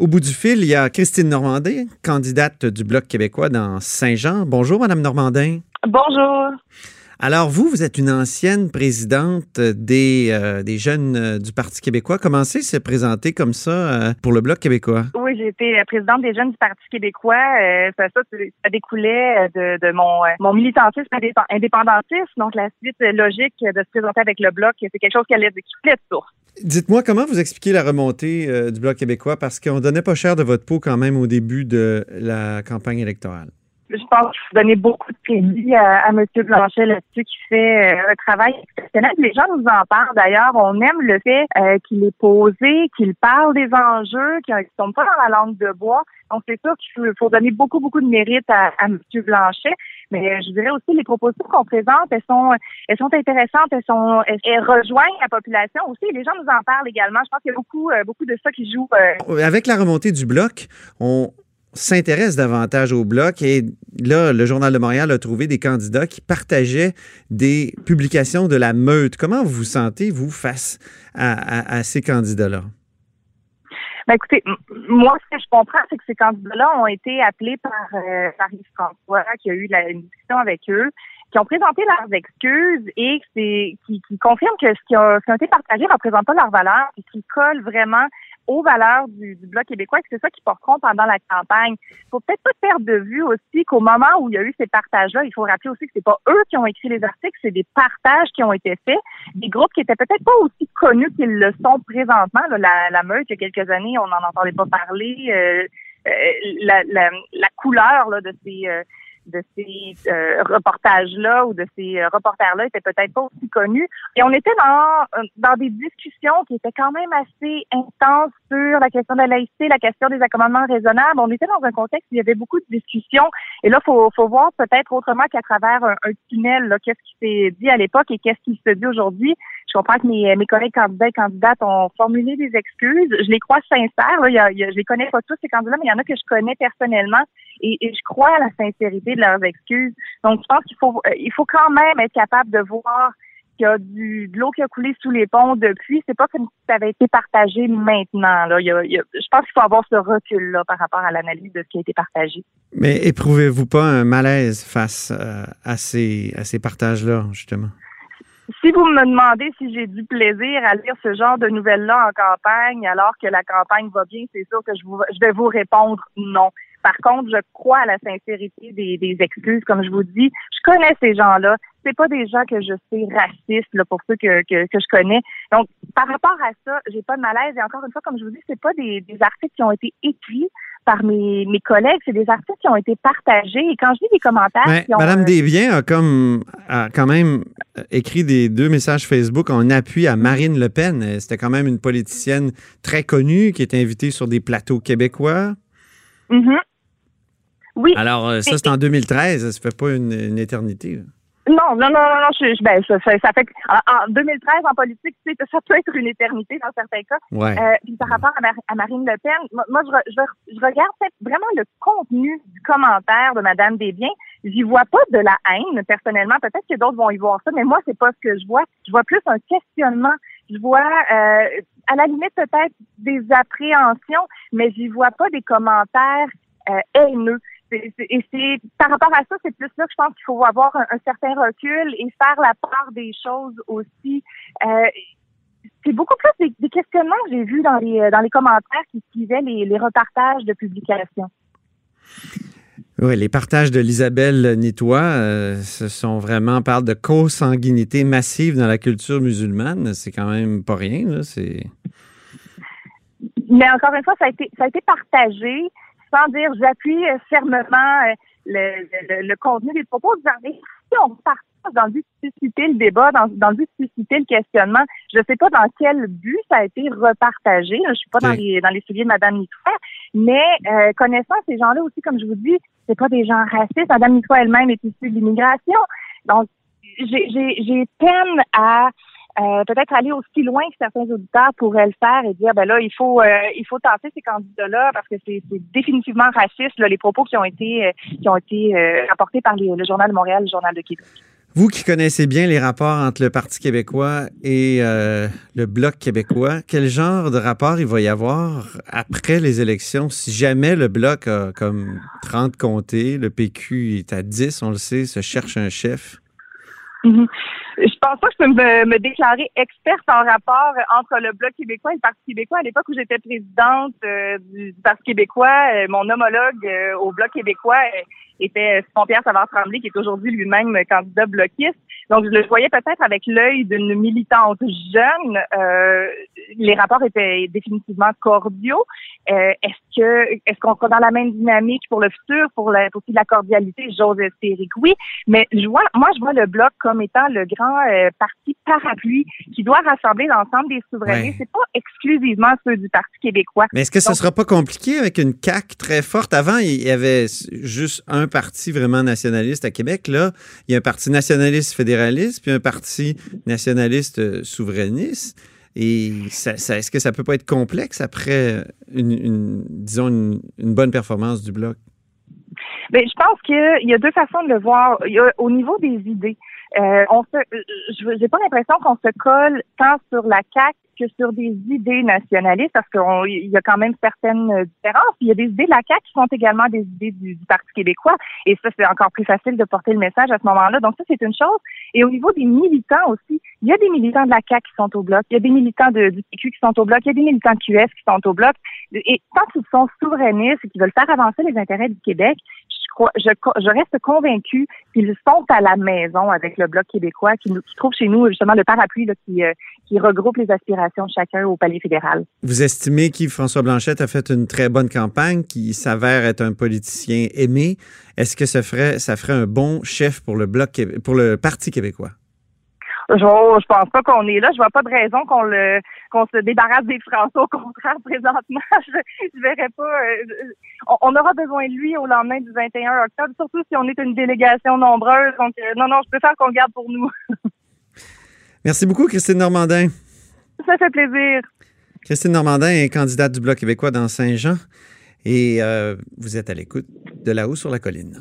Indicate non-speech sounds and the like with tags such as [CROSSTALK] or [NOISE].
Au bout du fil, il y a Christine Normandin, candidate du Bloc québécois dans Saint-Jean. Bonjour, Madame Normandin. Bonjour. Alors, vous, vous êtes une ancienne présidente des, euh, des jeunes euh, du Parti québécois. Comment c'est se présenter comme ça euh, pour le Bloc québécois? Oui, j'ai été présidente des jeunes du Parti québécois. ça, ça, ça découlait de, de mon, mon militantisme indépendantiste. Donc, la suite logique de se présenter avec le Bloc, c'est quelque chose qui allait de source. Dites-moi comment vous expliquez la remontée du Bloc québécois? Parce qu'on donnait pas cher de votre peau quand même au début de la campagne électorale je pense qu'il faut donner beaucoup de crédit à, à M. Blanchet là-dessus qui fait euh, un travail exceptionnel. Les gens nous en parlent d'ailleurs. On aime le fait euh, qu'il est posé, qu'il parle des enjeux, qu'il ne tombe pas dans la langue de bois. Donc, c'est sûr qu'il faut, donner beaucoup, beaucoup de mérite à, à M. Blanchet. Mais je dirais aussi les propositions qu'on présente, elles sont, elles sont intéressantes, elles sont, elles, rejoignent la population aussi. Les gens nous en parlent également. Je pense qu'il y a beaucoup, euh, beaucoup de ça qui joue. Avec la remontée du bloc, on, s'intéresse davantage au bloc et là, le Journal de Montréal a trouvé des candidats qui partageaient des publications de la meute. Comment vous vous sentez, vous, face à, ces candidats-là? Ben écoutez, moi, ce que je comprends, c'est que ces candidats-là ont été appelés par, euh, Yves-François, qui a eu la, une discussion avec eux, qui ont présenté leurs excuses et qui, qui confirment que ce qui, a, ce qui a été partagé ne représente pas leurs valeurs et qui colle vraiment aux valeurs du, Bloc québécois et c'est ça qui porteront pendant la campagne. Il faut peut-être pas perdre de vue aussi qu'au moment où il y a eu ces partages-là, il faut rappeler aussi que c'est pas eux qui ont écrit les articles, c'est des partages qui ont été faits, des groupes qui étaient peut-être pas aussi connus qu'ils le sont présentement. la, la meute, il y a quelques années, on n'en entendait pas parler. Euh, euh, la, la, la, couleur là, de ces euh, de ces euh, reportages-là ou de ces euh, reporters-là étaient peut-être pas aussi connus. Et on était dans, euh, dans des discussions qui étaient quand même assez intenses sur la question de la laïcité, la question des accommodements raisonnables. On était dans un contexte où il y avait beaucoup de discussions. Et là, faut, faut voir peut-être autrement qu'à travers un, tunnel, qu'est-ce qui s'est dit à l'époque et qu'est-ce qui se dit aujourd'hui. Je comprends que mes, mes collègues candidats et candidates ont formulé des excuses. Je les crois sincères. Je les connais pas tous ces candidats, mais il y en a que je connais personnellement et, je crois à la sincérité de leurs excuses. Donc, je pense qu'il faut, euh, il faut quand même être capable de voir qu'il y a du, de l'eau qui a coulé sous les ponts depuis. C'est pas comme si ça avait été partagé maintenant. Là. Il y a, je pense qu'il faut avoir ce recul-là par rapport à l'analyse de ce qui a été partagé. Mais éprouvez-vous pas un malaise face euh, à ces, à ces partages-là, justement? Si vous me demandez si j'ai du plaisir à lire ce genre de nouvelles-là en campagne, alors que la campagne va bien, c'est sûr que je, vous, vais vous répondre non. Par contre, je crois à la sincérité des, excuses, comme je vous dis. Je connais ces gens-là. C'est pas des gens que je sais racistes, là, pour ceux que, que, je connais. Donc, par rapport à ça, j'ai pas de malaise. Et encore une fois, comme je vous dis, c'est pas des articles qui ont été écrits par mes, mes collègues, c'est des articles qui ont été partagés. Et quand je lis des commentaires... Madame Desbiens a, comme, a quand même écrit des deux messages Facebook en appui à Marine Le Pen. C'était quand même une politicienne très connue qui est invitée sur des plateaux québécois. Mm-hmm. Oui. Alors, euh, ça, c'est en 2013. Ça fait pas une, éternité. Non, non, non, non, non je, ben, ça, ça, fait en, 2013 en politique, tu sais, ça peut être une éternité dans certains cas. Ouais. Euh, puis par rapport à, Marine Le Pen, moi, je, je, je regarde vraiment le contenu du commentaire de Madame Desbiens. J'y vois pas de la haine personnellement. Peut-être que d'autres vont y voir ça, mais moi, c'est pas ce que je vois. Je vois plus un questionnement. Je vois, euh, à la limite peut-être des appréhensions, mais j'y vois pas des commentaires euh, haineux et c'est par rapport à ça, c'est plus là que je pense qu'il faut avoir un, certain recul et faire la part des choses aussi. Euh, c'est beaucoup plus des, questionnements que j'ai vus dans les dans les commentaires qui suivaient les, les repartages de publication. Oui, les partages de l'Isabelle Nitois, euh, ce sont vraiment, on parle de consanguinité massive dans la culture musulmane. C'est quand même pas rien, là. C'est. Mais encore une fois, ça a été, ça a été partagé sans dire j'appuie euh, fermement euh, le, le, contenu des propos. Si on partage dans le but de susciter le débat, dans, dans le but de susciter le questionnement, je ne sais pas dans quel but ça a été repartagé. Je suis pas dans les dans les souliers de Mme Nitois, mais euh, connaissant ces gens-là aussi, comme je vous dis, c'est pas des gens racistes. Mme Nitois elle-même est issue de l'immigration. Donc, j'ai peine à euh, peut-être aller aussi loin que certains auditeurs pourraient le faire et dire ben là il faut euh, il faut tenter ces candidats-là parce que c'est définitivement raciste là, les propos qui ont été euh, qui ont été rapportés par le Journal de Montréal, le Journal de Québec. Vous qui connaissez bien les rapports entre le Parti québécois et euh, le Bloc québécois, quel genre de rapport il va y avoir après les élections? Si jamais le Bloc a comme 30 comtés, le PQ est à 10, on le sait, se cherche un chef? Mhm. Je pense pas que je peux me, me, déclarer experte en rapport entre le Bloc québécois et le Parti québécois. À l'époque où j'étais présidente euh, du, Parti québécois, euh, mon homologue au Bloc québécois était Simon-Pierre Savard-Tremblay, qui est aujourd'hui lui-même candidat bloquiste. Donc, je le voyais peut-être avec l'œil d'une militante jeune. Euh, les rapports étaient définitivement cordiaux. Euh, est-ce que est-ce qu'on sera dans la même dynamique pour le futur, pour la pour la cordialité? J'ose espérer que oui. Mais je vois, moi, je vois le bloc comme étant le grand euh, parti parapluie qui doit rassembler l'ensemble des souverainistes. C'est pas exclusivement ceux du Parti québécois. Mais est-ce que ce sera pas compliqué avec une CAQ très forte? Avant, il y avait juste un parti vraiment nationaliste à Québec. Là, il y a un parti nationaliste fédéraliste, puis un parti nationaliste souverainiste. Et ça, est-ce que ça peut pas être complexe après une, disons, une, bonne performance du bloc? Bien, je pense qu'il y a deux façons de le voir. Il y a, au niveau des idées, euh, on se, j'ai pas l'impression qu'on se colle tant sur la CAC que sur des idées nationalistes, parce qu'il y a quand même certaines différences. Il y a des idées de la CAQ qui sont également des idées du, Parti québécois. Et ça, c'est encore plus facile de porter le message à ce moment-là. Donc ça, c'est une chose. Et au niveau des militants aussi, il y a des militants de la CAQ qui sont au bloc, il y a des militants du PQ qui sont au bloc, il y a des militants de QS qui sont au bloc. Et tant qu'ils sont souverainistes et qu'ils veulent faire avancer les intérêts du Québec, je, reste convaincue qu'ils sont à la maison avec le Bloc québécois, qui, trouve chez nous justement le parapluie qui, euh, qui regroupe les aspirations de chacun au palier fédéral. Vous estimez qu'Yves-François Blanchette a fait une très bonne campagne, qui s'avère être un politicien aimé. Est-ce que ça ferait, ça ferait un bon chef pour le Bloc, pour le Parti québécois? Je, je pense pas qu'on est là. Je vois pas de raison qu'on le qu'on se débarrasse des Français. Au contraire, [LAUGHS] présentement, je, je verrais pas. Euh, on, aura besoin de lui au lendemain du 21 octobre, surtout si on est une délégation nombreuse. Donc, euh, non, non, je préfère qu'on garde pour nous. [LAUGHS] Merci beaucoup, Christine Normandin. Ça fait plaisir. Christine Normandin est candidate du Bloc québécois dans Saint-Jean et euh, vous êtes à l'écoute de là-haut sur la colline.